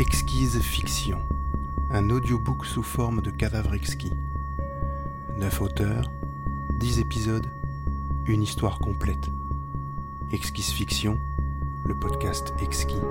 Exquise Fiction, un audiobook sous forme de cadavre exquis. Neuf auteurs, dix épisodes, une histoire complète. Exquise Fiction, le podcast exquis.